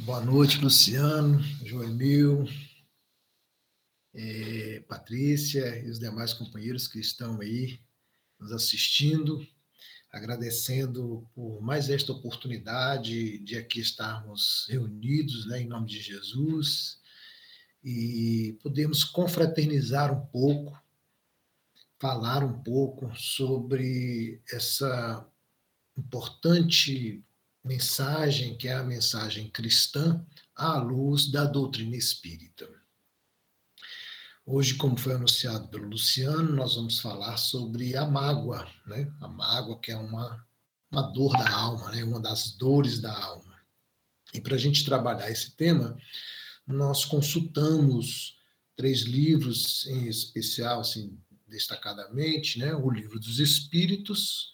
Boa noite, Luciano, Joemil, é, Patrícia e os demais companheiros que estão aí nos assistindo, agradecendo por mais esta oportunidade de aqui estarmos reunidos, né, em nome de Jesus, e podemos confraternizar um pouco, falar um pouco sobre essa importante mensagem, que é a mensagem cristã, à luz da doutrina espírita. Hoje, como foi anunciado pelo Luciano, nós vamos falar sobre a mágoa, né? A mágoa que é uma, uma dor da alma, né? Uma das dores da alma. E para a gente trabalhar esse tema, nós consultamos três livros em especial, assim, destacadamente, né? O livro dos Espíritos,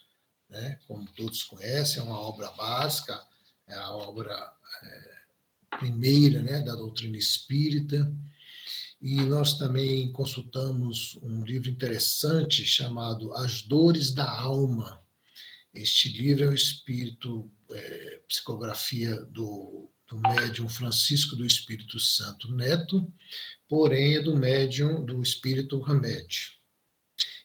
né? como todos conhecem, é uma obra básica, é a obra é, primeira né? da doutrina espírita. E nós também consultamos um livro interessante chamado As Dores da Alma. Este livro é o espírito, é, psicografia do, do médium Francisco do Espírito Santo Neto, porém é do médium do Espírito Remédio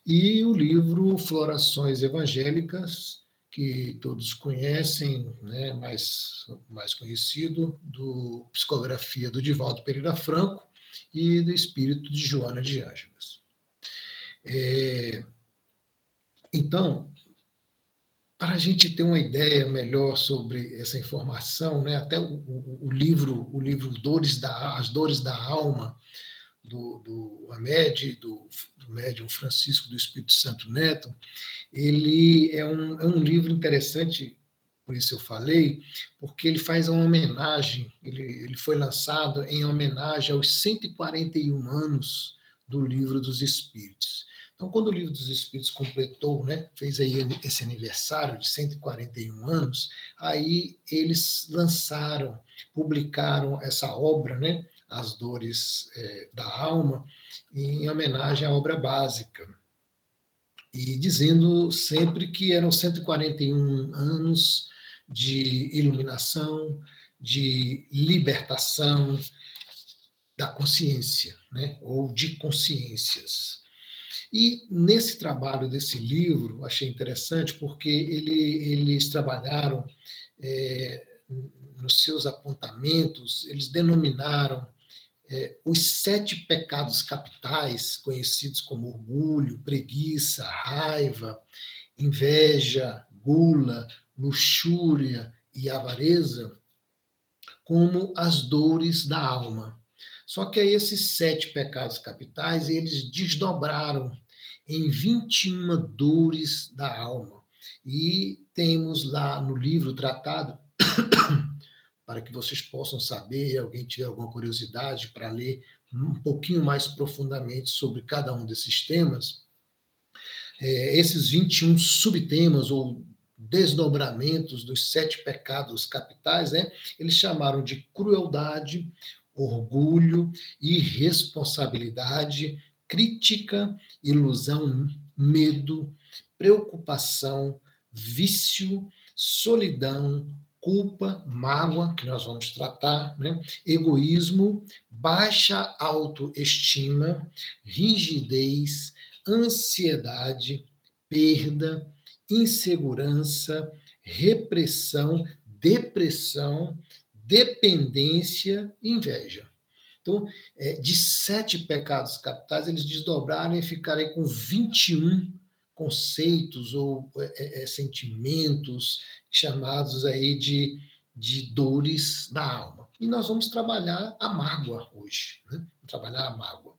e o livro Florações Evangélicas, que todos conhecem, né, mais, mais conhecido, do Psicografia do Divaldo Pereira Franco e do Espírito de Joana de Ângeles. É, então, para a gente ter uma ideia melhor sobre essa informação, né, até o, o, o livro, o livro Dores da, As Dores da Alma, do, do do, do médium Francisco do Espírito Santo Neto, ele é um, é um livro interessante, por isso eu falei, porque ele faz uma homenagem, ele, ele foi lançado em homenagem aos 141 anos do Livro dos Espíritos. Então, quando o Livro dos Espíritos completou, né, fez aí esse aniversário de 141 anos, aí eles lançaram, publicaram essa obra, né, as dores é, da alma, em homenagem à obra básica. E dizendo sempre que eram 141 anos de iluminação, de libertação da consciência, né? ou de consciências. E nesse trabalho desse livro, achei interessante porque ele, eles trabalharam é, nos seus apontamentos, eles denominaram é, os sete pecados capitais, conhecidos como orgulho, preguiça, raiva, inveja, gula, luxúria e avareza, como as dores da alma. Só que esses sete pecados capitais, eles desdobraram em 21 dores da alma. E temos lá no livro tratado para que vocês possam saber, alguém tiver alguma curiosidade para ler um pouquinho mais profundamente sobre cada um desses temas, é, esses 21 subtemas ou desdobramentos dos sete pecados capitais, né, eles chamaram de crueldade, orgulho, irresponsabilidade, crítica, ilusão, medo, preocupação, vício, solidão, culpa, mágoa, que nós vamos tratar, né? egoísmo, baixa autoestima, rigidez, ansiedade, perda, insegurança, repressão, depressão, dependência inveja. Então, é, de sete pecados capitais, eles desdobraram e ficaram com 21 conceitos ou é, é, sentimentos chamados aí de, de dores da alma. E nós vamos trabalhar a mágoa hoje, né? trabalhar a mágoa.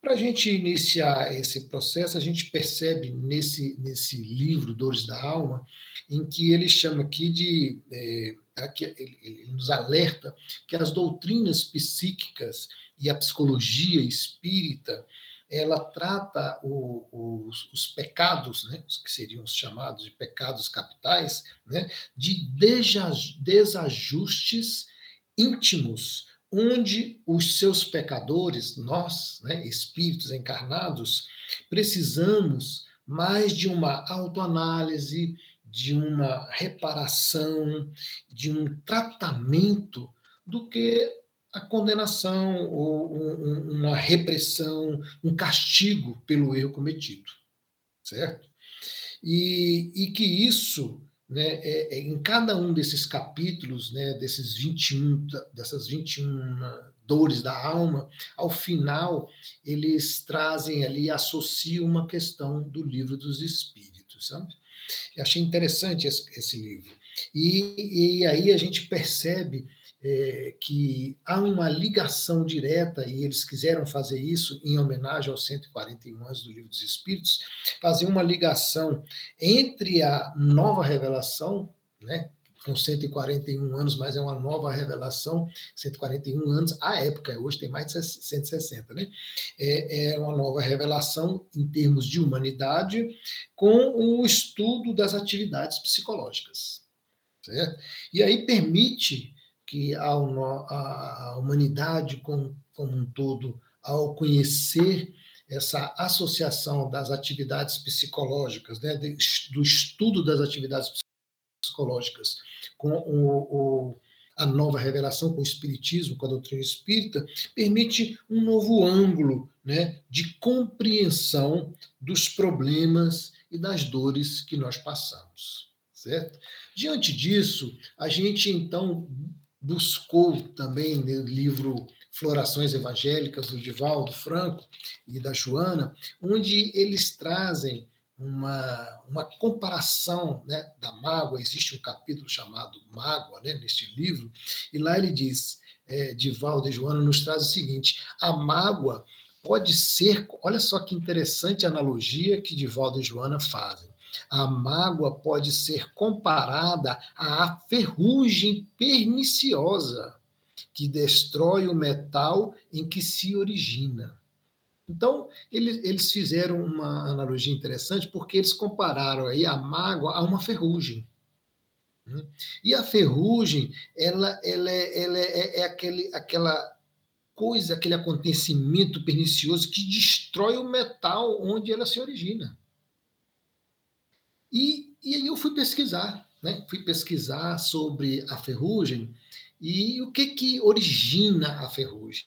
Para a gente iniciar esse processo, a gente percebe nesse, nesse livro, Dores da Alma, em que ele chama aqui de. É, ele nos alerta que as doutrinas psíquicas e a psicologia espírita ela trata o, os, os, pecados, né, que seriam os chamados de pecados capitais, né, de desajustes íntimos, onde os seus pecadores, nós, né, espíritos encarnados, precisamos mais de uma autoanálise, de uma reparação, de um tratamento do que a condenação ou uma repressão, um castigo pelo erro cometido, certo? E, e que isso, né, é, é, em cada um desses capítulos, né, desses 21, dessas 21 dores da alma, ao final eles trazem ali, associam uma questão do livro dos espíritos, sabe? Eu achei interessante esse, esse livro. E, e aí a gente percebe é, que há uma ligação direta, e eles quiseram fazer isso em homenagem aos 141 anos do Livro dos Espíritos, fazer uma ligação entre a nova revelação, né, com 141 anos, mas é uma nova revelação, 141 anos, à época, hoje tem mais de 160, né? É, é uma nova revelação em termos de humanidade, com o estudo das atividades psicológicas. Certo? E aí permite que a, humanidade como, como um todo, ao conhecer essa associação das atividades psicológicas, né, do estudo das atividades psicológicas com o, o, a nova revelação, com o Espiritismo, com a doutrina espírita, permite um novo ângulo né, de compreensão dos problemas e das dores que nós passamos. Certo? Diante disso, a gente então buscou também no livro Florações Evangélicas, do Divaldo Franco e da Joana, onde eles trazem uma, uma comparação né, da mágoa. Existe um capítulo chamado Mágoa, né, neste livro, e lá ele diz, é, Divaldo e Joana nos traz o seguinte: a mágoa pode ser, olha só que interessante analogia que Divaldo e Joana fazem. A mágoa pode ser comparada à ferrugem perniciosa que destrói o metal em que se origina. Então, eles, eles fizeram uma analogia interessante porque eles compararam aí a mágoa a uma ferrugem. Né? E a ferrugem, ela, ela, é, é, é aquele, aquela coisa, aquele acontecimento pernicioso que destrói o metal onde ela se origina. E, e aí eu fui pesquisar, né? fui pesquisar sobre a ferrugem e o que, que origina a ferrugem.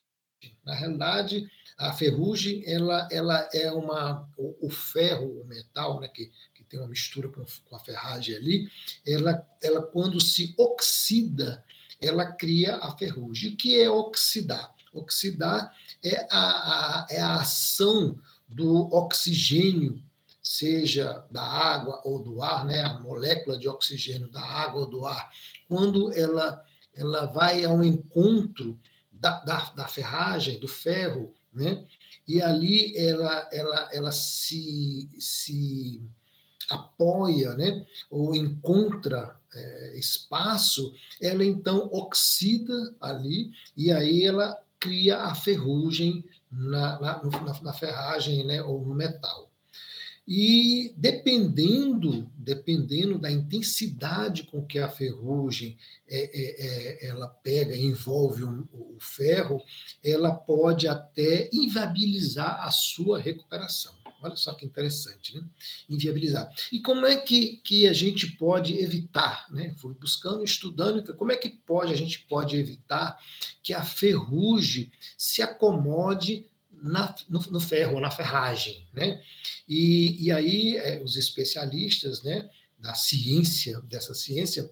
Na realidade, a ferrugem ela, ela é uma o, o ferro, o metal, né, que, que tem uma mistura com, com a ferragem ali, ela, ela quando se oxida, ela cria a ferrugem. O que é oxidar? Oxidar é a, a, é a ação do oxigênio seja da água ou do ar, né, a molécula de oxigênio da água ou do ar, quando ela, ela vai ao encontro da, da, da ferragem, do ferro, né, e ali ela, ela, ela se, se apoia, né, ou encontra é, espaço, ela então oxida ali, e aí ela cria a ferrugem na, na, na, ferragem né, ou no metal. E dependendo, dependendo da intensidade com que a ferrugem é, é, é, ela pega, envolve o, o, ferro, ela pode até inviabilizar a sua recuperação. Olha só que interessante, né? Inviabilizar. E como é que, que a gente pode evitar, né? Fui buscando, estudando, como é que pode a gente pode evitar que a ferrugem se acomode na, no, no, ferro, na ferragem, né? E, e aí é, os especialistas, né, da ciência, dessa ciência,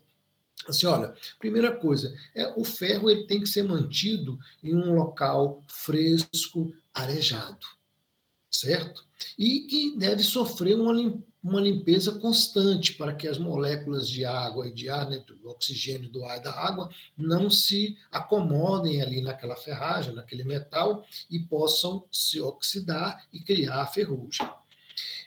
assim, olha, primeira coisa, é o ferro ele tem que ser mantido em um local fresco, arejado, certo? E que deve sofrer uma limpeza uma limpeza constante para que as moléculas de água e de ar, né, do oxigênio do ar e da água, não se acomodem ali naquela ferragem, naquele metal, e possam se oxidar e criar ferrugem.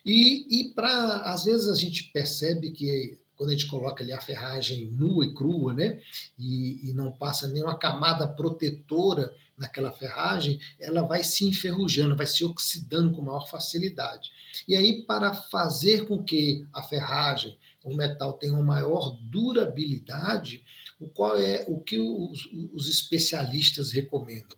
E, e para, às vezes a gente percebe que quando a gente coloca ali a ferragem nua e crua, né, e, e não passa nenhuma camada protetora naquela ferragem, ela vai se enferrujando, vai se oxidando com maior facilidade. E aí, para fazer com que a ferragem, o metal, tenha uma maior durabilidade, o qual é o que os, os especialistas recomendam?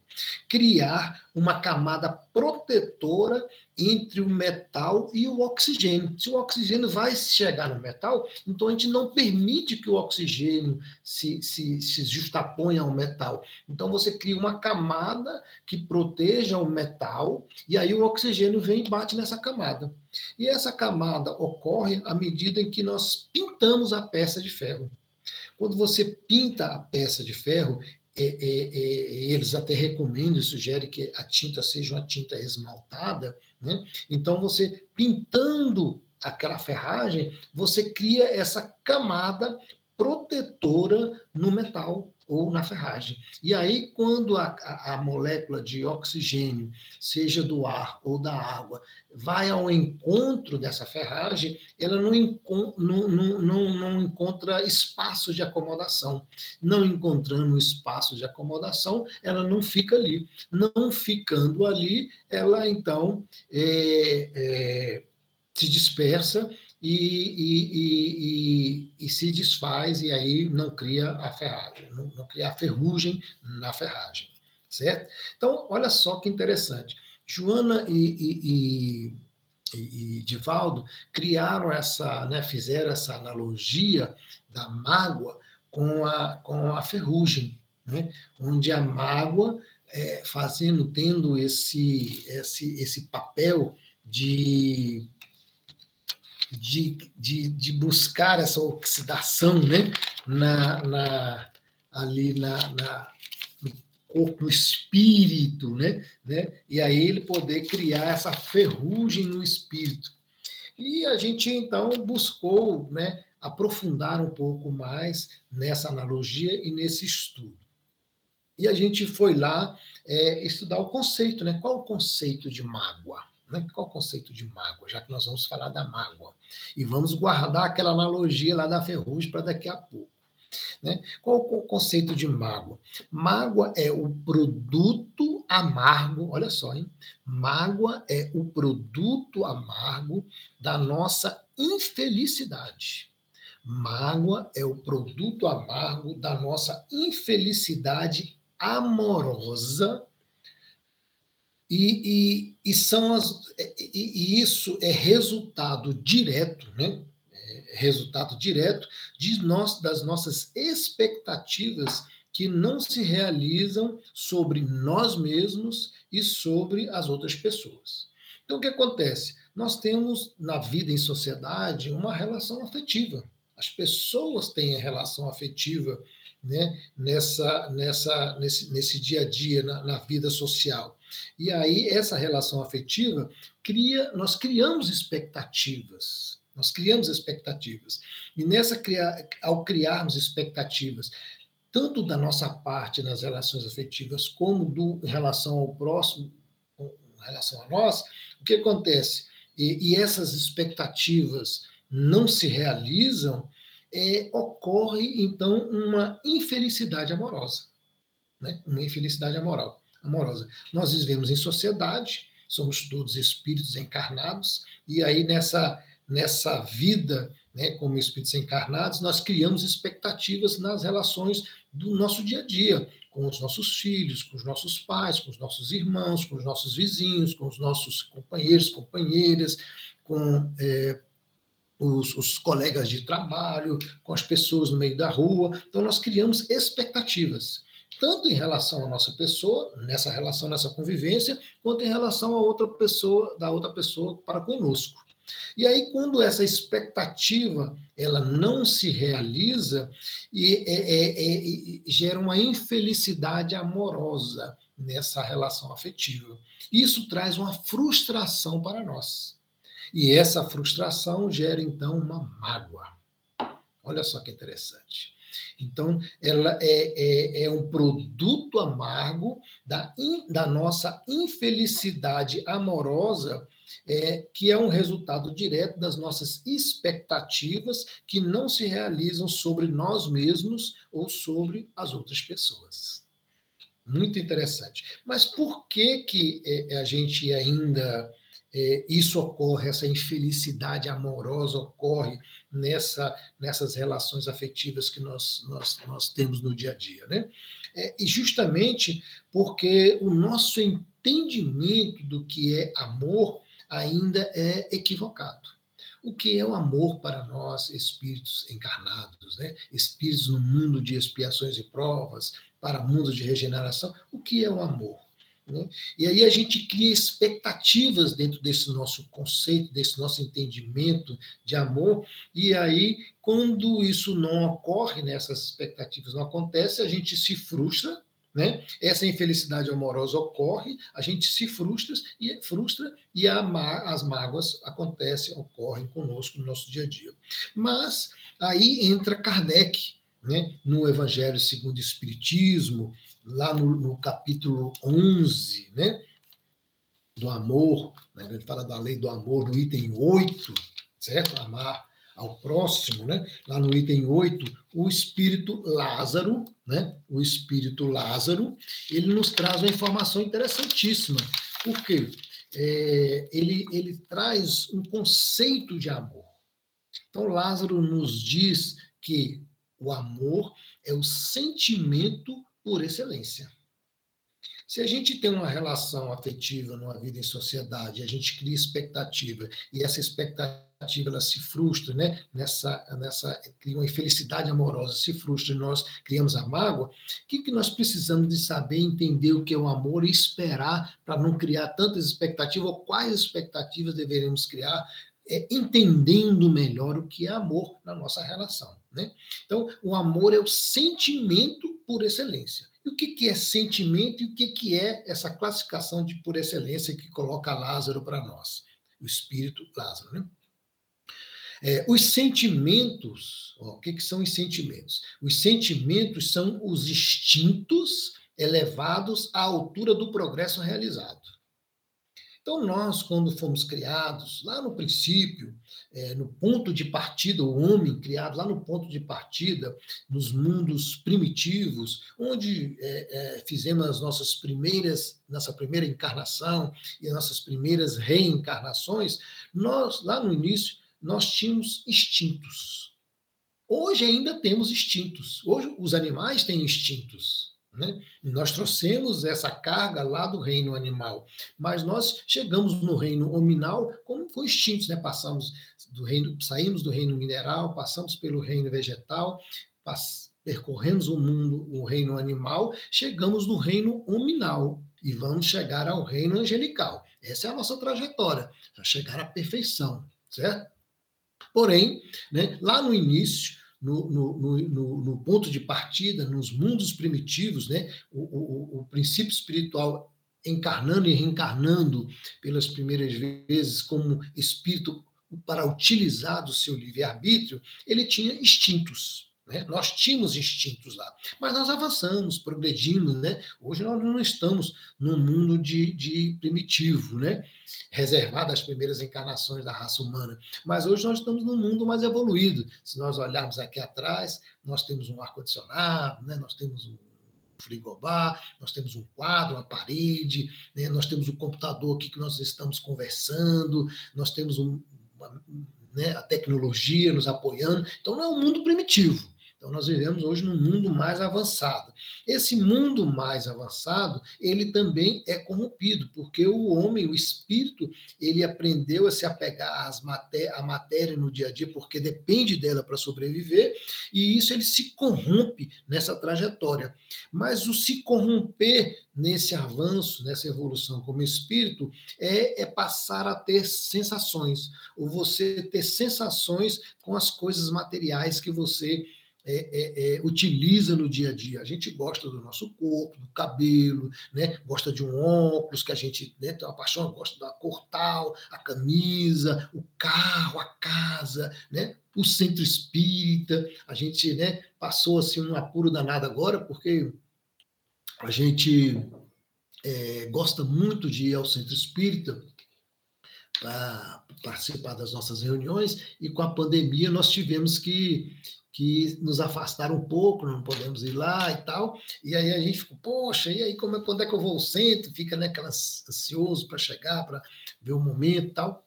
Criar uma camada protetora entre o metal e o oxigênio. Se o oxigênio vai chegar no metal, então a gente não permite que o oxigênio se, se, se justaponha ao metal. Então você cria uma camada que proteja o metal, e aí o oxigênio vem e bate nessa camada. E essa camada ocorre à medida em que nós pintamos a peça de ferro. Quando você pinta a peça de ferro, é, é, é, eles até recomendam e sugerem que a tinta seja uma tinta esmaltada, né? Então, você pintando aquela ferragem, você cria essa camada protetora no metal ou na ferragem. E aí, quando a, a, molécula de oxigênio, seja do ar ou da água, vai ao encontro dessa ferragem, ela não, não, não, não, não encontra espaço de acomodação. Não encontrando espaço de acomodação, ela não fica ali. Não ficando ali, ela então é, é, se dispersa e, e, e, e, se desfaz e aí não cria a ferragem, não, não cria a ferrugem na ferragem, certo? Então, olha só que interessante. Joana e, Divaldo criaram essa, né, fizeram essa analogia da mágoa com a, com a ferrugem, né? onde a mágoa, é, fazendo, tendo esse, esse, esse papel de de, de, de buscar essa oxidação né? na, na, ali na, na, no corpo, no espírito, né? né? e aí ele poder criar essa ferrugem no espírito. E a gente então buscou né, aprofundar um pouco mais nessa analogia e nesse estudo. E a gente foi lá é, estudar o conceito, né? Qual o conceito de mágoa? Né? Qual o conceito de mágoa? Já que nós vamos falar da mágoa. E vamos guardar aquela analogia lá da ferrugem para daqui a pouco. Né? Qual o conceito de mágoa? Mágoa é o produto amargo, olha só, hein? Mágoa é o produto amargo da nossa infelicidade. Mágoa é o produto amargo da nossa infelicidade amorosa e, e, e são as, e, e, isso é resultado direto, né? É resultado direto de nós, das nossas expectativas que não se realizam sobre nós mesmos e sobre as outras pessoas. Então, o que acontece? Nós temos na vida em sociedade uma relação afetiva. As pessoas têm a relação afetiva né, nessa, nessa, nesse, nesse dia a dia, na, na vida social. E aí, essa relação afetiva cria, nós criamos expectativas. Nós criamos expectativas. E nessa ao criarmos expectativas, tanto da nossa parte nas relações afetivas, como do, em relação ao próximo, em relação a nós, o que acontece? E, e essas expectativas não se realizam, é, ocorre então uma infelicidade amorosa, né? uma infelicidade amorosa amorosa. Nós vivemos em sociedade, somos todos espíritos encarnados, e aí nessa, nessa vida, né, como espíritos encarnados, nós criamos expectativas nas relações do nosso dia a dia, com os nossos filhos, com os nossos pais, com os nossos irmãos, com os nossos vizinhos, com os nossos companheiros, companheiras, com é, os, os, colegas de trabalho, com as pessoas no meio da rua. Então, nós criamos expectativas tanto em relação à nossa pessoa, nessa relação, nessa convivência, quanto em relação a outra pessoa, da outra pessoa para conosco. E aí, quando essa expectativa ela não se realiza, e, é, é, é, gera uma infelicidade amorosa nessa relação afetiva. Isso traz uma frustração para nós. E essa frustração gera, então, uma mágoa. Olha só que interessante. Então, ela é, é, é um produto amargo da, in, da nossa infelicidade amorosa, é, que é um resultado direto das nossas expectativas que não se realizam sobre nós mesmos ou sobre as outras pessoas. Muito interessante. Mas por que, que é, a gente ainda é, isso ocorre, essa infelicidade amorosa ocorre nessa, nessas relações afetivas que nós, nós, nós temos no dia a dia. Né? É, e justamente porque o nosso entendimento do que é amor ainda é equivocado. O que é o amor para nós, espíritos encarnados, né? espíritos no mundo de expiações e provas, para mundo de regeneração? O que é o amor? Né? E aí a gente cria expectativas dentro desse nosso conceito, desse nosso entendimento de amor, e aí, quando isso não ocorre, né, essas expectativas não acontecem, a gente se frustra, né? Essa infelicidade amorosa ocorre, a gente se frustra e frustra e as mágoas acontecem, ocorrem conosco no nosso dia a dia. Mas aí entra Kardec, né? no Evangelho segundo o Espiritismo, lá no, no capítulo 11, né? do amor, né? ele fala da lei do amor no item 8, certo? Amar ao próximo, né? Lá no item 8, o espírito Lázaro, né? O espírito Lázaro, ele nos traz uma informação interessantíssima. Por quê? É, ele, ele traz um conceito de amor. Então, Lázaro nos diz que o amor é o sentimento por excelência. Se a gente tem uma relação afetiva numa vida em sociedade, a gente cria expectativa, e essa expectativa ela se frustra, né? nessa, nessa cria uma infelicidade amorosa, se frustra e nós criamos a mágoa, o que, que nós precisamos de saber, entender o que é o amor e esperar para não criar tantas expectativas, ou quais expectativas deveremos criar, é, entendendo melhor o que é amor na nossa relação. Né? Então, o amor é o sentimento por excelência. E o que, que é sentimento e o que, que é essa classificação de por excelência que coloca Lázaro para nós? O espírito Lázaro, né? É, os sentimentos, ó, o que, que são os sentimentos? Os sentimentos são os instintos elevados à altura do progresso realizado. Então, nós, quando fomos criados, lá no princípio, é, no ponto de partida, o homem criado lá no ponto de partida, nos mundos primitivos, onde é, é, fizemos as nossas primeiras, nossa primeira encarnação e as nossas primeiras reencarnações, nós, lá no início, nós tínhamos instintos. Hoje ainda temos instintos. Hoje os animais têm instintos. Né? Nós trouxemos essa carga lá do reino animal, mas nós chegamos no reino hominal como com instintos, né? Passamos do reino, saímos do reino mineral, passamos pelo reino vegetal, percorremos o mundo, o reino animal, chegamos no reino hominal e vamos chegar ao reino angelical. Essa é a nossa trajetória, para chegar à perfeição, certo? Porém, né, lá no início, no, no, no, no, ponto de partida, nos mundos primitivos, né? o, o, o princípio espiritual encarnando e reencarnando pelas primeiras vezes como espírito para utilizar do seu livre-arbítrio, ele tinha instintos. Né? Nós tínhamos instintos lá, mas nós avançamos, progredimos. Né? Hoje nós não estamos num mundo de, de primitivo, né? reservado às primeiras encarnações da raça humana, mas hoje nós estamos num mundo mais evoluído. Se nós olharmos aqui atrás, nós temos um ar-condicionado, né? nós temos um frigobar, nós temos um quadro, uma parede, né? nós temos o um computador aqui que nós estamos conversando, nós temos um, uma, né, a tecnologia nos apoiando. Então, não é um mundo primitivo. Então, nós vivemos hoje num mundo mais avançado. Esse mundo mais avançado, ele também é corrompido, porque o homem, o espírito, ele aprendeu a se apegar às maté à matéria no dia a dia, porque depende dela para sobreviver, e isso ele se corrompe nessa trajetória. Mas o se corromper nesse avanço, nessa evolução como espírito, é, é passar a ter sensações, ou você ter sensações com as coisas materiais que você é, é, é, utiliza no dia a dia. A gente gosta do nosso corpo, do cabelo, né? gosta de um óculos que a gente né, tem uma paixão, gosta da cor tal, a camisa, o carro, a casa, né? o centro espírita. A gente né, passou assim, um apuro danado agora, porque a gente é, gosta muito de ir ao centro espírita para participar das nossas reuniões, e com a pandemia nós tivemos que que nos afastaram um pouco, não podemos ir lá e tal. E aí a gente ficou, poxa, e aí como é, quando é que eu vou ao centro? Fica né, ansioso para chegar, para ver o momento e tal.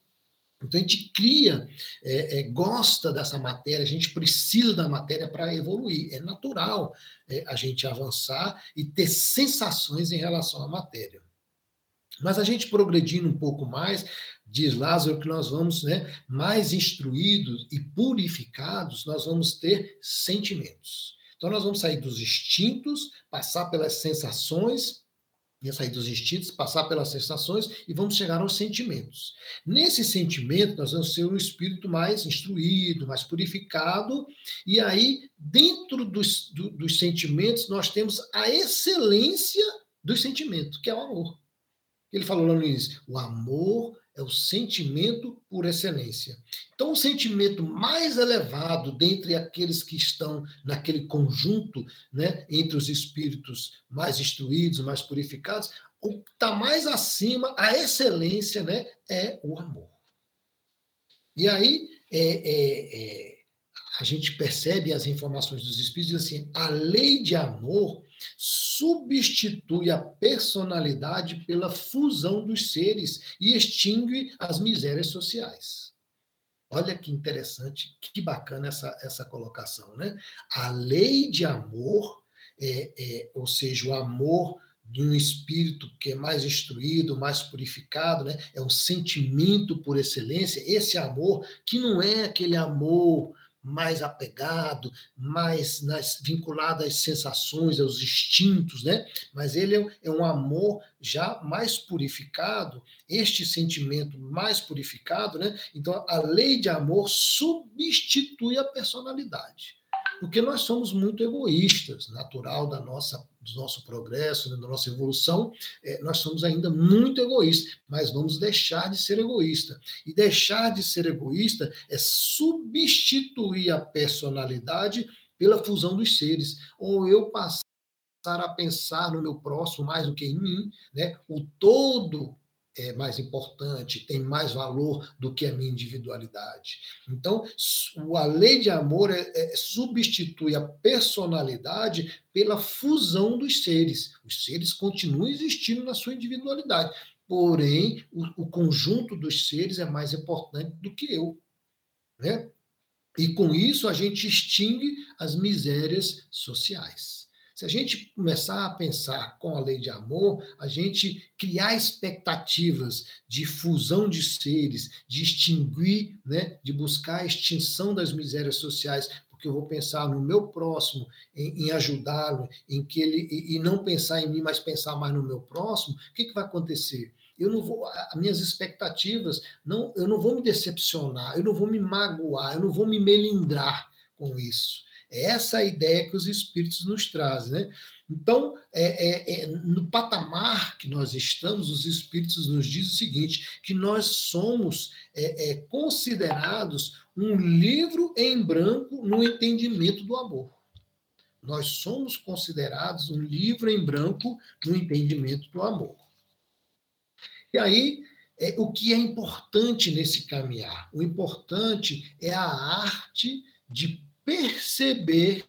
Então a gente cria, é, é, gosta dessa matéria, a gente precisa da matéria para evoluir. É natural é, a gente avançar e ter sensações em relação à matéria. Mas a gente progredindo um pouco mais, diz Lázaro que nós vamos, né, mais instruídos e purificados, nós vamos ter sentimentos. Então nós vamos sair dos instintos, passar pelas sensações, ia sair dos instintos, passar pelas sensações e vamos chegar aos sentimentos. Nesse sentimento, nós vamos ser um espírito mais instruído, mais purificado, e aí, dentro dos, do, dos sentimentos, nós temos a excelência do sentimento, que é o amor. Ele falou lá no início: o amor é o sentimento por excelência. Então, o sentimento mais elevado dentre aqueles que estão naquele conjunto, né, entre os espíritos mais instruídos, mais purificados, o que está mais acima, a excelência, né, é o amor. E aí, é, é, é, a gente percebe as informações dos espíritos assim: a lei de amor substitui a personalidade pela fusão dos seres e extingue as misérias sociais. Olha que interessante, que bacana essa, essa colocação, né? A lei de amor, é, é, ou seja, o amor de um espírito que é mais instruído, mais purificado, né? É o sentimento por excelência, esse amor que não é aquele amor mais apegado, mais nas, vinculado às sensações, aos instintos, né? Mas ele é, é um amor já mais purificado, este sentimento mais purificado, né? Então a lei de amor substitui a personalidade porque nós somos muito egoístas, natural da nossa, do nosso progresso, da nossa evolução, é, nós somos ainda muito egoístas, mas vamos deixar de ser egoísta. E deixar de ser egoísta é substituir a personalidade pela fusão dos seres, ou eu passar a pensar no meu próximo mais do que em mim, né? O todo é mais importante, tem mais valor do que a minha individualidade. Então, a lei de amor é, é, substitui a personalidade pela fusão dos seres. Os seres continuam existindo na sua individualidade, porém, o, o conjunto dos seres é mais importante do que eu. Né? E com isso a gente extingue as misérias sociais. Se a gente começar a pensar com a lei de amor, a gente criar expectativas de fusão de seres, de extinguir, né, de buscar a extinção das misérias sociais, porque eu vou pensar no meu próximo, em, em ajudá-lo, em que ele e, e, não pensar em mim, mas pensar mais no meu próximo, o que, que vai acontecer? Eu não vou, as minhas expectativas, não, eu não vou me decepcionar, eu não vou me magoar, eu não vou me melindrar com isso. É essa a ideia que os espíritos nos trazem. Né? Então, é, é, é, no patamar que nós estamos, os espíritos nos dizem o seguinte: que nós somos é, é, considerados um livro em branco no entendimento do amor. Nós somos considerados um livro em branco no entendimento do amor. E aí, é, o que é importante nesse caminhar? O importante é a arte de perceber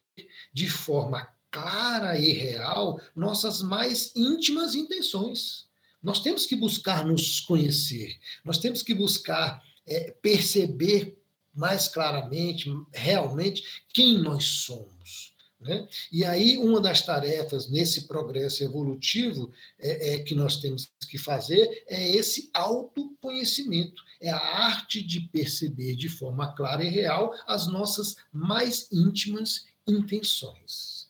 de forma clara e real nossas mais íntimas intenções. Nós temos que buscar nos conhecer, nós temos que buscar é, perceber mais claramente, realmente, quem nós somos. Né? E aí, uma das tarefas nesse progresso evolutivo é, é, que nós temos que fazer é esse autoconhecimento, é a arte de perceber de forma clara e real as nossas mais íntimas intenções.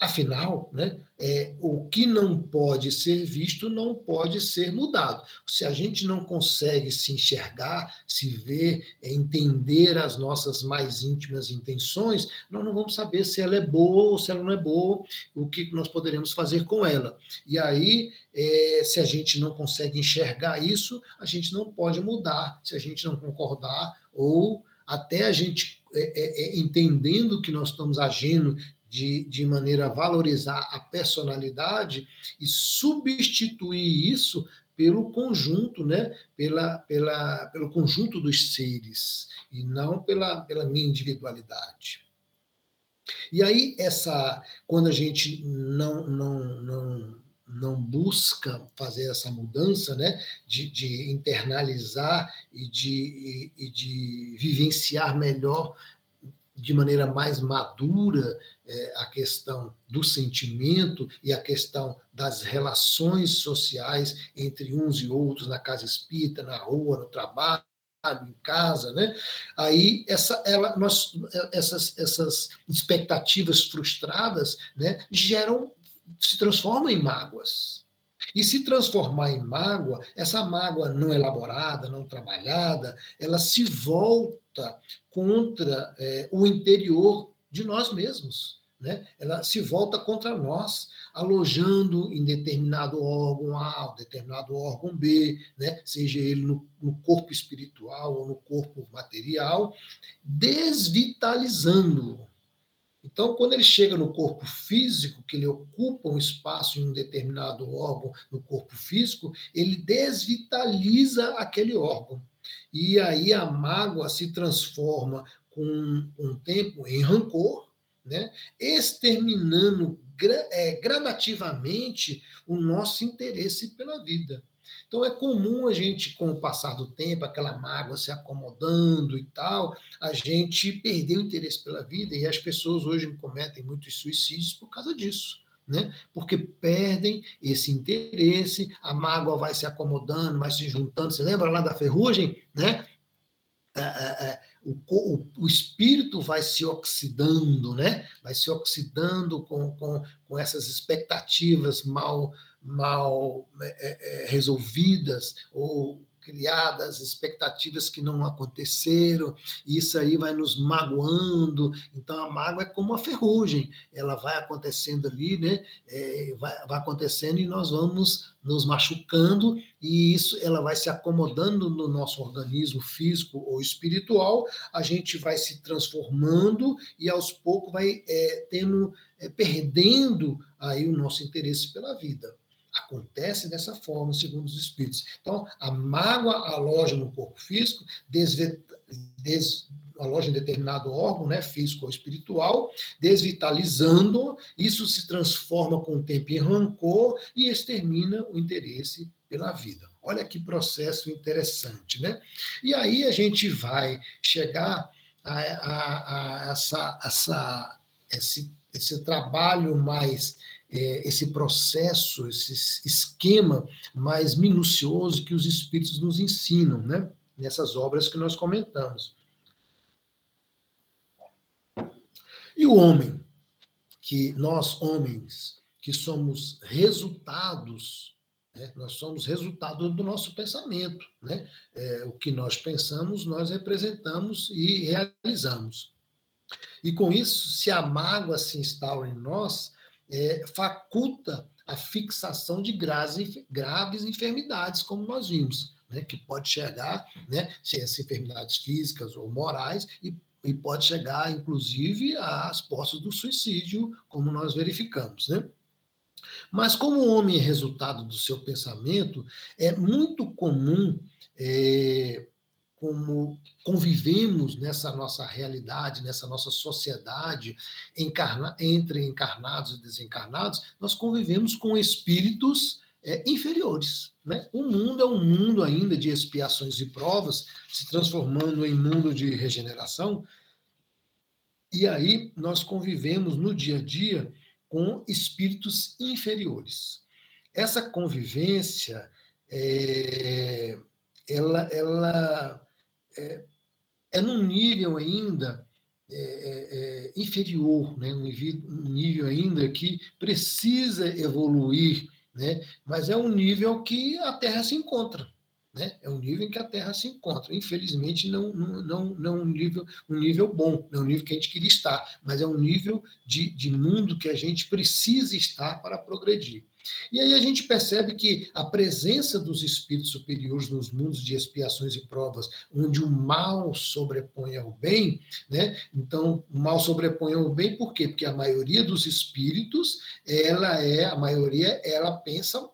Afinal, né, é, o que não pode ser visto não pode ser mudado. Se a gente não consegue se enxergar, se ver, é, entender as nossas mais íntimas intenções, nós não vamos saber se ela é boa ou se ela não é boa, o que nós poderemos fazer com ela. E aí, é, se a gente não consegue enxergar isso, a gente não pode mudar, se a gente não concordar ou até a gente é, é, é entendendo que nós estamos agindo de, de maneira a valorizar a personalidade e substituir isso pelo conjunto, né? pela, pela, pelo conjunto dos seres, e não pela, pela minha individualidade. E aí, essa, quando a gente não, não, não, não busca fazer essa mudança, né, de, de internalizar e de, e, e de vivenciar melhor de maneira mais madura é, a questão do sentimento e a questão das relações sociais entre uns e outros na casa espírita, na rua, no trabalho, em casa, né? Aí essa, ela, nós, essas, essas expectativas frustradas, né, geram, se transformam em mágoas. E se transformar em mágoa, essa mágoa não elaborada, não trabalhada, ela se volta contra é, o interior de nós mesmos. Né? Ela se volta contra nós, alojando em determinado órgão A, determinado órgão B, né? seja ele no, no corpo espiritual ou no corpo material, desvitalizando então, quando ele chega no corpo físico, que ele ocupa um espaço em um determinado órgão no corpo físico, ele desvitaliza aquele órgão. E aí a mágoa se transforma com um tempo em rancor, né? exterminando é, gradativamente o nosso interesse pela vida. Então é comum a gente, com o passar do tempo, aquela mágoa se acomodando e tal, a gente perder o interesse pela vida e as pessoas hoje cometem muitos suicídios por causa disso. Né? Porque perdem esse interesse, a mágoa vai se acomodando, vai se juntando. Você lembra lá da ferrugem? Né? É, é, é, o, o, o, espírito vai se oxidando, né? vai se oxidando com, com, com essas expectativas mal mal é, é, resolvidas ou criadas expectativas que não aconteceram, e isso aí vai nos magoando. Então, a mágoa é como a ferrugem, ela vai acontecendo ali, né? É, vai, vai acontecendo e nós vamos nos machucando, e isso ela vai se acomodando no nosso organismo físico ou espiritual, a gente vai se transformando e aos poucos vai é, tendo, é, perdendo aí o nosso interesse pela vida. Acontece dessa forma, segundo os espíritos. Então, a mágoa aloja no corpo físico, des, aloja em determinado órgão, né, físico ou espiritual, desvitalizando, isso se transforma com o tempo em rancor e extermina o interesse pela vida. Olha que processo interessante, né? E aí a gente vai chegar a, a, a essa, essa, esse, esse trabalho mais esse processo, esse esquema mais minucioso que os espíritos nos ensinam, né? Nessas obras que nós comentamos. E o homem, que nós, homens, que somos resultados, né? nós somos resultado do nosso pensamento. Né? É, o que nós pensamos, nós representamos e realizamos. E com isso, se a mágoa se instaura em nós, é, faculta a fixação de graves, graves enfermidades, como nós vimos, né, que pode chegar, né, se essas enfermidades físicas ou morais, e, e pode chegar, inclusive, às postas do suicídio, como nós verificamos. Né? Mas, como o homem é resultado do seu pensamento, é muito comum é, como convivemos nessa nossa realidade, nessa nossa sociedade encarna, entre encarnados e desencarnados, nós convivemos com espíritos é, inferiores. Né? O mundo é um mundo ainda de expiações e provas, se transformando em mundo de regeneração. E aí nós convivemos no dia a dia com espíritos inferiores. Essa convivência, é, ela, ela é, é num nível ainda é, é, é, inferior, né? um, nível, ainda que precisa evoluir, né? mas é um nível que a Terra se encontra. Né? É um nível em que a Terra se encontra. Infelizmente, não, não, não, não um, nível, um nível bom, não é um nível que a gente queria estar, mas é um nível de, de mundo que a gente precisa estar para progredir. E aí a gente percebe que a presença dos espíritos superiores nos mundos de expiações e provas, onde o mal sobrepõe ao bem, né? Então, o mal sobrepõe ao bem por quê? Porque a maioria dos espíritos, ela é, a maioria, ela pensa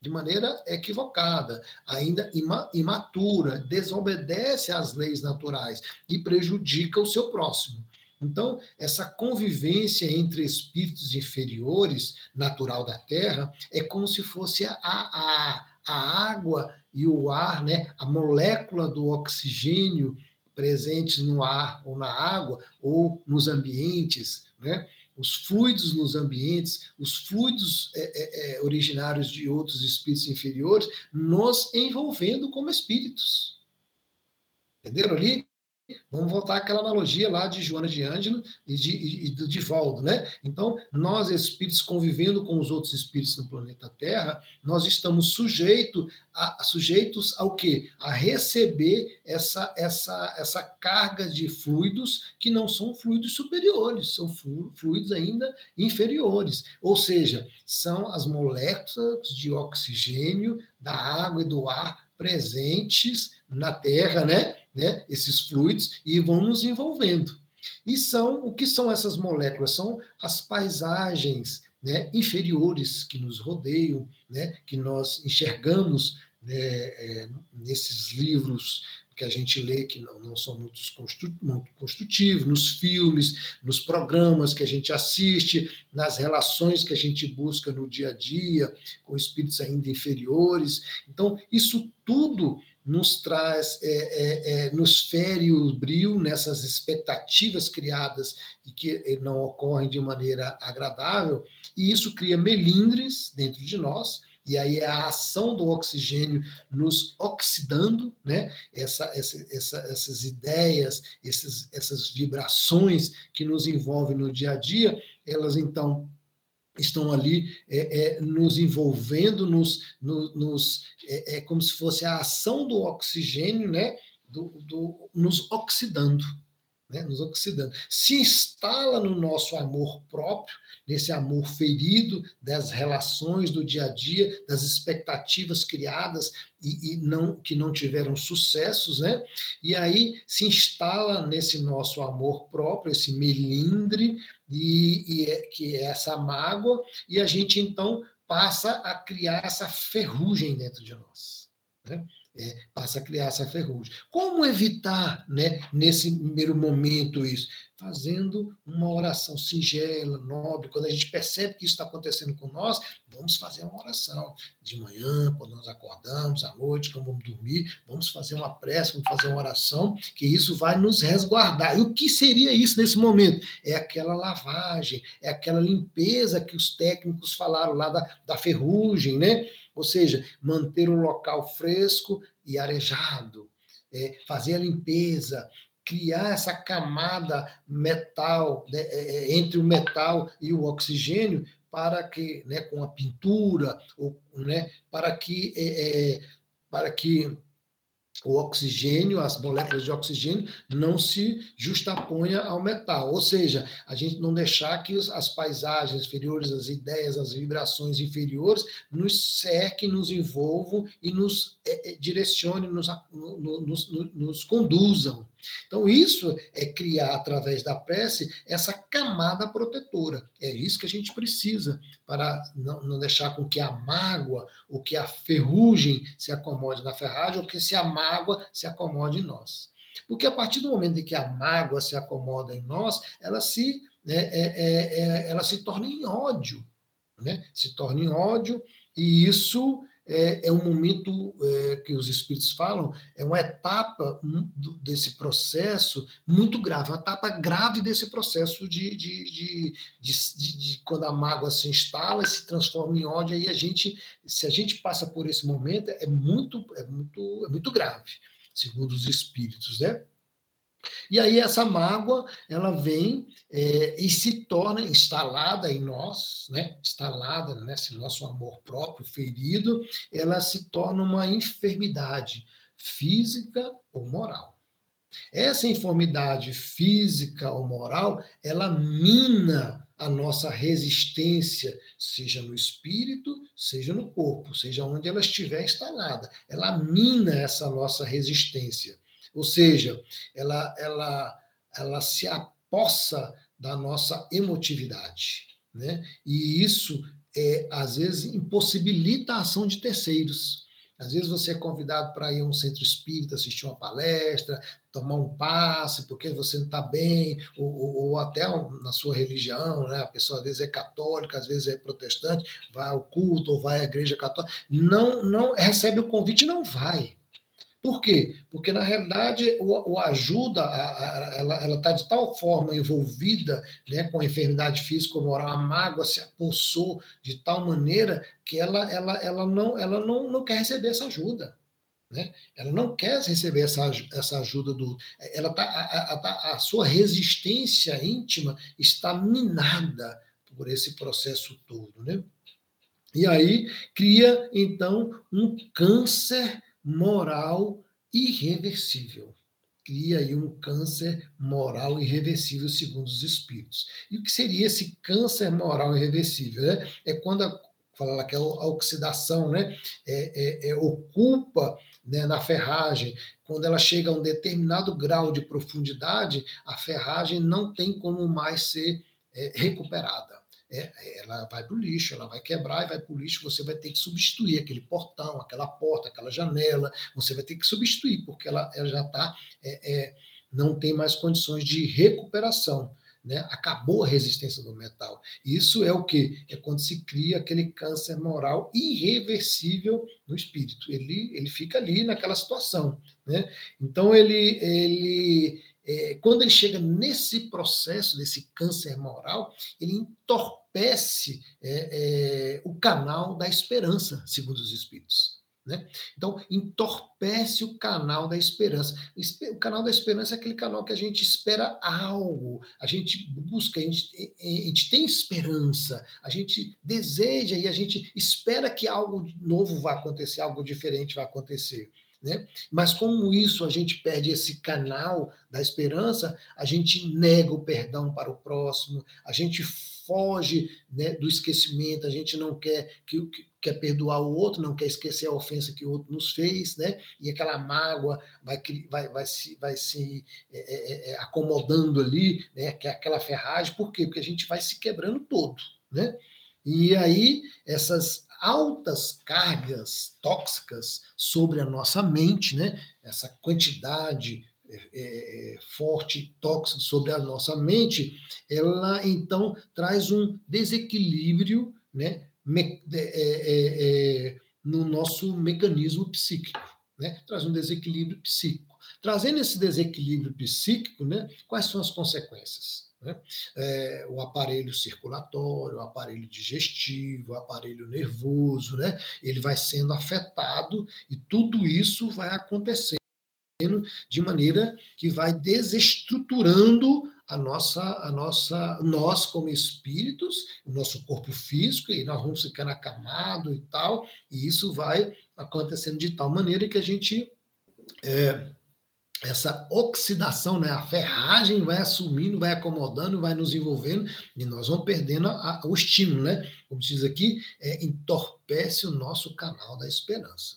de maneira equivocada, ainda imatura, desobedece às leis naturais e prejudica o seu próximo. Então, essa convivência entre espíritos inferiores, natural da Terra, é como se fosse a, a, a água e o ar, né? a molécula do oxigênio presente no ar ou na água ou nos ambientes, né? os fluidos nos ambientes, os fluidos é, é, é, originários de outros espíritos inferiores, nos envolvendo como espíritos. Entenderam ali? Vamos voltar àquela analogia lá de Joana de Ângelo e de, e do Divaldo, né? Então, nós, espíritos, convivendo com os outros espíritos no planeta Terra, nós estamos sujeito a, sujeitos ao quê? A receber essa, essa, essa carga de fluidos que não são fluidos superiores, são fluidos ainda inferiores. Ou seja, são as moléculas de oxigênio da água e do ar presentes na Terra, né? Né, esses fluidos e vão nos envolvendo. E são o que são essas moléculas? São as paisagens né, inferiores que nos rodeiam, né, que nós enxergamos né, é, nesses livros que a gente lê, que não, não são muito, construtivos, nos filmes, nos programas que a gente assiste, nas relações que a gente busca no dia a dia, com espíritos ainda inferiores. Então, isso tudo nos traz, é, é, é, nos fere o brilho nessas expectativas criadas e que eh, não ocorrem de maneira agradável, e isso cria melindres dentro de nós, e aí é a ação do oxigênio nos oxidando, né? Essa, essa, essa, essas ideias, essas, essas vibrações que nos envolvem no dia a dia, elas então estão ali é, é, nos envolvendo, nos, no, nos, é, é, como se fosse a ação do oxigênio, né, do, do, nos oxidando, né, nos oxidando. Se instala no nosso amor próprio, nesse amor ferido das relações do dia a dia, das expectativas criadas e, e, não que não tiveram sucessos, né? E aí se instala nesse nosso amor próprio, esse melindre e, e é, que é essa mágoa, e a gente então passa a criar essa ferrugem dentro de nós. Né? É, passa a criar essa ferrugem. Como evitar, né, nesse primeiro momento, isso? Fazendo uma oração singela, nobre. Quando a gente percebe que isso está acontecendo com nós, vamos fazer uma oração. De manhã, quando nós acordamos, à noite, quando vamos dormir, vamos fazer uma prece, vamos fazer uma oração, que isso vai nos resguardar. E o que seria isso nesse momento? É aquela lavagem, é aquela limpeza que os técnicos falaram lá da, da ferrugem, né? Ou seja, manter o local fresco e arejado, é, fazer a limpeza, criar essa camada metal né, é, é, entre o metal e o oxigênio para que, né, com a pintura, ou, né, para que é, é para que o oxigênio, as moléculas de oxigênio, não se justaponha ao metal. Ou seja, a gente não deixar que as paisagens inferiores, as ideias, as vibrações inferiores nos cerquem, nos envolvam e nos é, direcionem, nos, nos, nos conduzam. Então, isso é criar, através da prece, essa camada protetora. É isso que a gente precisa para não, deixar com que a mágoa, ou que a ferrugem se acomode na ferragem, ou que se a mágoa se acomode em nós. Porque a partir do momento em que a mágoa se acomoda em nós, ela se, né, é, é, é, ela se torna em ódio. Né? Se torna em ódio, e isso é, é um momento é, que os espíritos falam, é uma etapa desse processo muito grave, uma etapa grave desse processo de, de, de, de, quando a mágoa se instala e se transforma em ódio, aí a gente, se a gente passa por esse momento, é muito, é muito, é muito grave, segundo os espíritos, né? E aí essa mágoa, ela vem é, e se torna instalada em nós, né? instalada nesse nosso amor próprio ferido, ela se torna uma enfermidade física ou moral. Essa enfermidade física ou moral, ela mina a nossa resistência, seja no espírito, seja no corpo, seja onde ela estiver instalada. Ela mina essa nossa resistência. Ou seja, ela, ela, ela se apossa da nossa emotividade. Né? E isso, é, às vezes, impossibilita a ação de terceiros. Às vezes você é convidado para ir a um centro espírita, assistir uma palestra, tomar um passe, porque você não está bem, ou, ou, ou, até na sua religião, né? a pessoa às vezes é católica, às vezes é protestante, vai ao culto ou vai à igreja católica, não, não recebe o convite e não vai. Por quê? Porque, na realidade, o, o ajuda, a, a, ela está de tal forma envolvida né, com a enfermidade física ou moral, a mágoa se apossou de tal maneira que ela, ela, ela, não, ela não, não quer receber essa ajuda. Né? Ela não quer receber essa, essa ajuda do. Ela tá, a, a, a sua resistência íntima está minada por esse processo todo. Né? E aí cria, então, um câncer moral irreversível. Cria aí um câncer moral irreversível, segundo os espíritos. E o que seria esse câncer moral irreversível? Né? É quando a, fala que a oxidação né, é, é, é, ocupa né, na ferragem, quando ela chega a um determinado grau de profundidade, a ferragem não tem como mais ser é, recuperada é, ela vai para o lixo, ela vai quebrar e vai para o lixo, você vai ter que substituir aquele portão, aquela porta, aquela janela, você vai ter que substituir, porque ela, ela já está, é, é, não tem mais condições de recuperação. Né? Acabou a resistência do metal. Isso é o que? É quando se cria aquele câncer moral irreversível no espírito. Ele, ele fica ali naquela situação. Né? Então, ele, ele é, quando ele chega nesse processo, desse câncer moral, ele entorpece é, é, o canal da esperança, segundo os espíritos. Né? Então, entorpece o canal da esperança. O canal da esperança é aquele canal que a gente espera algo, a gente busca, a gente, a gente tem esperança, a gente deseja e a gente espera que algo novo vai acontecer, algo diferente vai acontecer. Né? Mas como isso a gente perde esse canal da esperança, a gente nega o perdão para o próximo, a gente foge né, do esquecimento, a gente não quer que, quer perdoar o outro, não quer esquecer a ofensa que o outro nos fez, né? E aquela mágoa vai, vai, vai se, vai se é, é, é, acomodando ali, né? Que é aquela ferragem, por quê? Porque a gente vai se quebrando todo, né? E aí essas altas cargas tóxicas sobre a nossa mente, né? essa quantidade é, é, forte tóxica sobre a nossa mente, ela então traz um desequilíbrio né? Me, é, é, é no nosso mecanismo psíquico, né? traz um desequilíbrio psíquico. Trazendo esse desequilíbrio psíquico, né? quais são as consequências? Né? É, o aparelho circulatório, o aparelho digestivo, o aparelho nervoso, né? ele vai sendo afetado e tudo isso vai acontecendo de maneira que vai desestruturando a nossa, a nossa, nós como espíritos, o nosso corpo físico, e nós vamos ficando acamado e tal, e isso vai acontecendo de tal maneira que a gente é, essa oxidação, né? a ferragem vai assumindo, vai acomodando, vai nos envolvendo e nós vamos perdendo a, a, o estímulo, né? Como diz aqui, é, entorpece o nosso canal da esperança.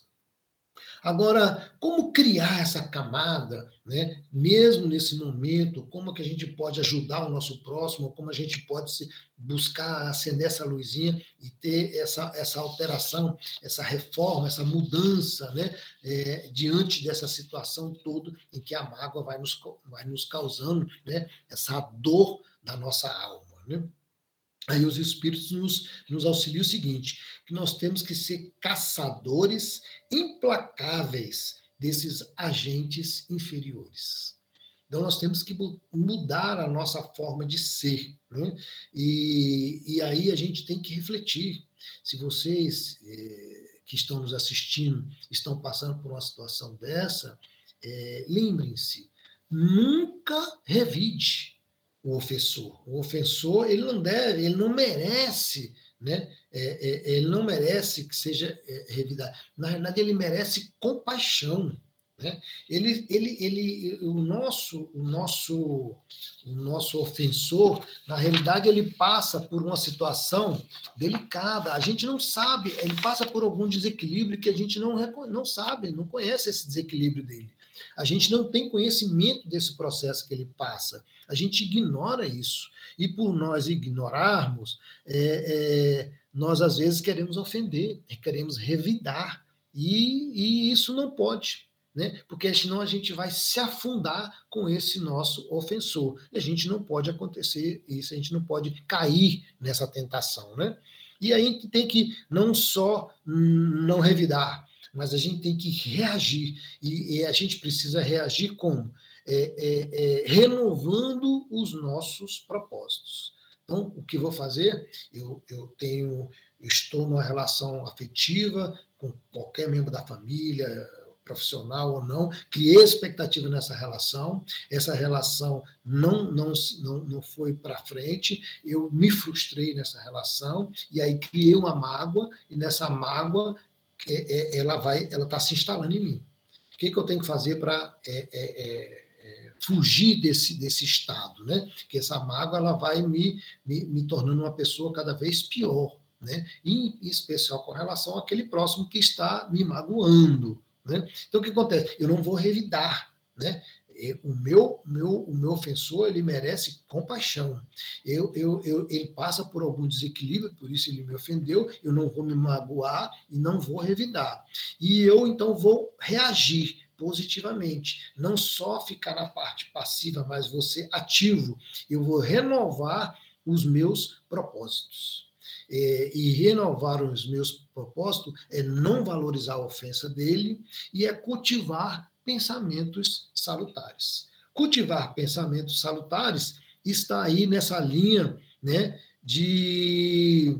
Agora, como criar essa camada, né? mesmo nesse momento, como que a gente pode ajudar o nosso próximo, como a gente pode se buscar acender essa luzinha e ter essa, essa alteração, essa reforma, essa mudança, né? É, diante dessa situação toda em que a mágoa vai nos, vai nos causando né? essa dor da nossa alma. Né? Aí os espíritos nos, nos auxiliam o seguinte, que nós temos que ser caçadores implacáveis desses agentes inferiores. Então nós temos que mudar a nossa forma de ser. Né? E, e aí a gente tem que refletir. Se vocês eh, que estão nos assistindo estão passando por uma situação dessa, eh, lembrem-se, nunca revide o ofensor. O ofensor, ele não deve, ele não merece, né? É, é, ele não merece que seja é, revidado. Na verdade, ele merece compaixão. Né? Ele, ele, ele, o nosso, o nosso, o nosso ofensor, na realidade, ele passa por uma situação delicada. A gente não sabe, ele passa por algum desequilíbrio que a gente não, não sabe, não conhece esse desequilíbrio dele. A gente não tem conhecimento desse processo que ele passa. A gente ignora isso. E por nós ignorarmos, é, é, nós às vezes queremos ofender, queremos revidar. E, e isso não pode, né? Porque senão a gente vai se afundar com esse nosso ofensor. E a gente não pode acontecer isso, a gente não pode cair nessa tentação, né? E aí tem que não só não revidar, mas a gente tem que reagir. E, e a gente precisa reagir como? É, é, é, renovando os nossos propósitos. Então, o que vou fazer? Eu, eu tenho, estou numa relação afetiva com qualquer membro da família, profissional ou não, criei expectativa nessa relação, essa relação não, não, não, não foi para frente, eu me frustrei nessa relação, e aí criei uma mágoa, e nessa mágoa é, é, ela vai, ela está se instalando em mim. O que, que eu tenho que fazer para é, é, é, é, fugir desse, desse estado, né? Que essa mágoa ela vai me, me, me tornando uma pessoa cada vez pior, né? Em especial com relação àquele próximo que está me magoando, né? Então, o que acontece? Eu não vou revidar. Né? O meu, meu, o meu ofensor ele merece compaixão. Eu, eu, eu, ele passa por algum desequilíbrio, por isso ele me ofendeu. Eu não vou me magoar e não vou revidar. E eu então vou reagir positivamente, não só ficar na parte passiva, mas você ativo. Eu vou renovar os meus propósitos é, e renovar os meus propósitos é não valorizar a ofensa dele e é cultivar pensamentos salutares. Cultivar pensamentos salutares está aí nessa linha né, de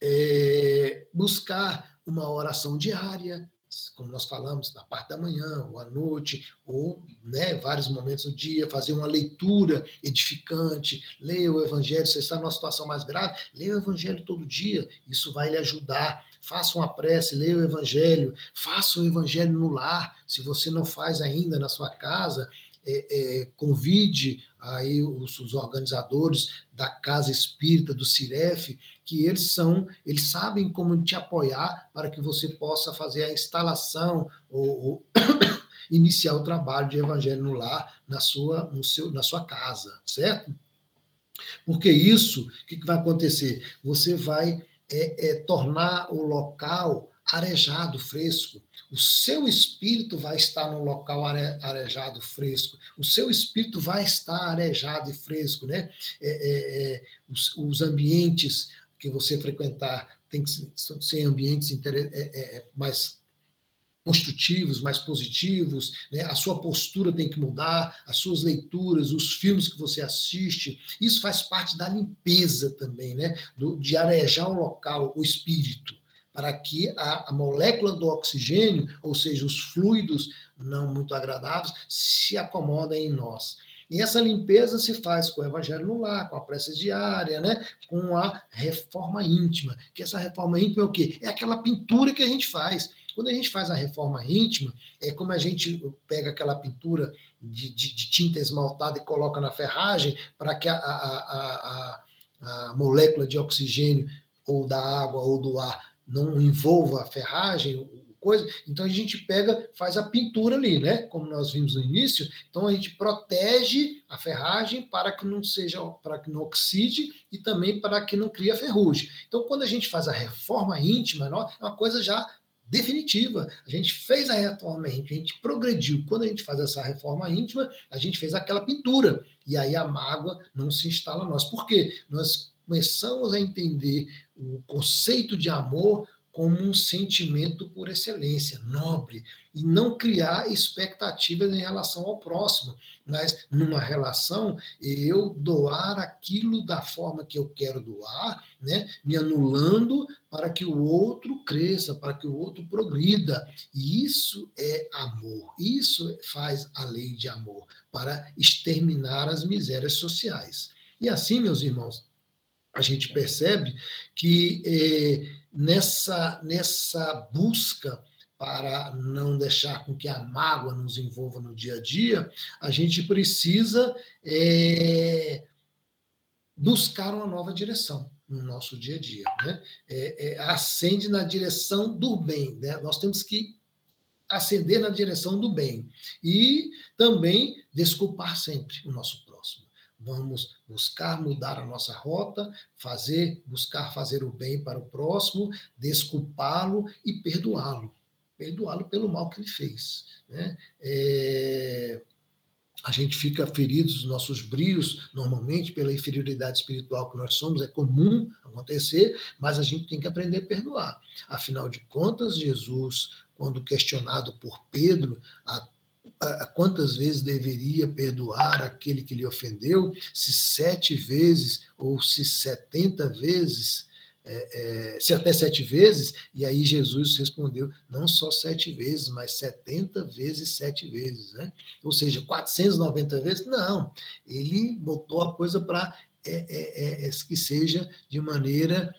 é, buscar uma oração diária, como nós falamos, na parte da manhã, ou à noite, ou né, vários momentos do dia, fazer uma leitura edificante, leia o Evangelho, se você está numa situação mais grave, leia o Evangelho todo dia, isso vai lhe ajudar. Faça uma prece, leia o Evangelho, faça o Evangelho no lar, se você não faz ainda na sua casa, é, é, convide aí os, os, organizadores da Casa Espírita, do Ciref, que eles são, eles sabem como te apoiar para que você possa fazer a instalação ou, ou iniciar o trabalho de evangelho no lar na sua, no seu, na sua casa, certo? Porque isso, o que, que vai acontecer? Você vai é, é, tornar o local arejado, fresco. O seu espírito vai estar no local arejado, fresco. O seu espírito vai estar arejado e fresco, né? É, é, é, os, os, ambientes que você frequentar tem que ser ambientes é, é, mais construtivos, mais positivos, né? a sua postura tem que mudar, as suas leituras, os filmes que você assiste, isso faz parte da limpeza também, né? Do, de arejar o local, o espírito para que a, a, molécula do oxigênio, ou seja, os fluidos não muito agradáveis, se acomodem em nós. E essa limpeza se faz com o evangelho no lar, com a prece diária, né? com a reforma íntima. Que essa reforma íntima é o quê? É aquela pintura que a gente faz. Quando a gente faz a reforma íntima, é como a gente pega aquela pintura de, de, de tinta esmaltada e coloca na ferragem para que a, a, a, a molécula de oxigênio ou da água ou do ar não envolva a ferragem, coisa. Então a gente pega, faz a pintura ali, né? Como nós vimos no início. Então a gente protege a ferragem para que não seja, para que não oxide e também para que não crie ferrugem. Então quando a gente faz a reforma íntima, é uma coisa já definitiva. A gente fez a reforma íntima, a gente progrediu. Quando a gente faz essa reforma íntima, a gente fez aquela pintura. E aí a mágoa não se instala nós. Por quê? Nós começamos a entender o conceito de amor como um sentimento por excelência, nobre, e não criar expectativas em relação ao próximo, mas numa relação eu doar aquilo da forma que eu quero doar, né, me anulando para que o outro cresça, para que o outro progrida. E isso é amor. Isso faz a lei de amor para exterminar as misérias sociais. E assim, meus irmãos, a gente percebe que eh, nessa, nessa busca para não deixar com que a mágoa nos envolva no dia a dia, a gente precisa é, buscar uma nova direção no nosso dia a dia. Né? É, é, acende na direção do bem. Né? Nós temos que acender na direção do bem. E também desculpar sempre o nosso próximo vamos buscar mudar a nossa rota, fazer, buscar fazer o bem para o próximo, desculpá-lo e perdoá-lo, perdoá-lo pelo mal que ele fez. Né? É, a gente fica ferido dos nossos brios, normalmente, pela inferioridade espiritual que nós somos, é comum acontecer, mas a gente tem que aprender a perdoar. Afinal de contas, Jesus, quando questionado por Pedro, a quantas vezes deveria perdoar aquele que lhe ofendeu, se sete vezes ou se setenta vezes, é, é, se até sete vezes, e aí Jesus respondeu, não só sete vezes, mas setenta vezes sete vezes, né? Ou seja, 490 vezes? Não, ele botou a coisa para é, é, é, é, que seja de maneira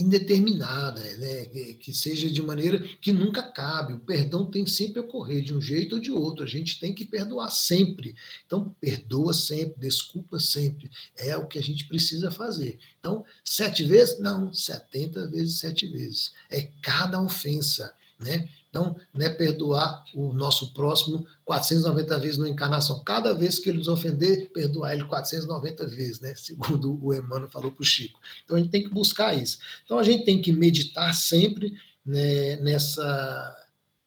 indeterminada, né? que seja de maneira que nunca cabe. O perdão tem sempre a ocorrer de um jeito ou de outro. A gente tem que perdoar sempre. Então, perdoa sempre, desculpa sempre. É o que a gente precisa fazer. Então, sete vezes? Não, setenta vezes sete vezes. É cada ofensa. Né? Então, né, perdoar o nosso próximo 490 vezes na encarnação. Cada vez que ele nos ofender, perdoar ele 490 vezes, né? Segundo o Emmanuel falou para o Chico. Então, a gente tem que buscar isso. Então, a gente tem que meditar sempre né, nessa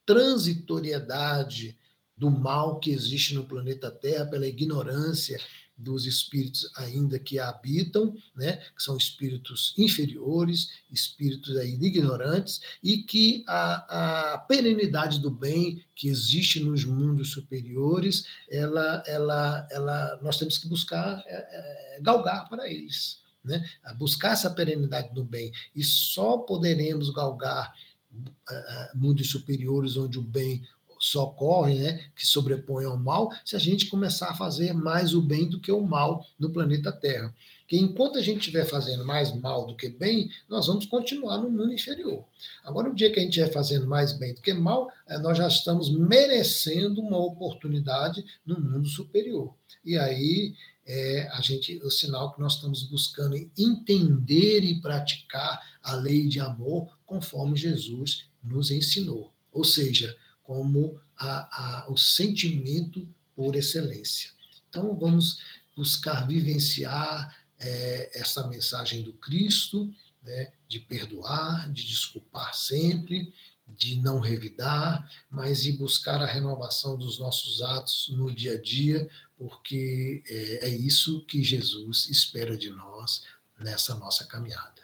transitoriedade do mal que existe no planeta Terra, pela ignorância dos espíritos ainda que a habitam, né, que são espíritos inferiores, espíritos aí ignorantes, e que a, a perenidade do bem que existe nos mundos superiores, ela, ela, ela, nós temos que buscar é, é, galgar para eles, né, buscar essa perenidade do bem, e só poderemos galgar uh, mundos superiores onde o bem socorre, né, que sobrepõe ao mal, se a gente começar a fazer mais o bem do que o mal no planeta Terra. Que enquanto a gente estiver fazendo mais mal do que bem, nós vamos continuar no mundo inferior. Agora, o dia que a gente estiver fazendo mais bem do que mal, eh, nós já estamos merecendo uma oportunidade no mundo superior. E aí é a gente, o sinal que nós estamos buscando entender e praticar a lei de amor conforme Jesus nos ensinou. Ou seja, como a, a, o sentimento por excelência. Então, vamos buscar vivenciar é, essa mensagem do Cristo, né, de perdoar, de desculpar sempre, de não revidar, mas de buscar a renovação dos nossos atos no dia a dia, porque é, é isso que Jesus espera de nós nessa nossa caminhada.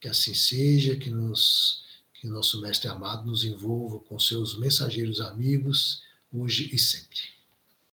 Que assim seja, que nos que nosso Mestre amado nos envolva com seus mensageiros amigos, hoje e sempre.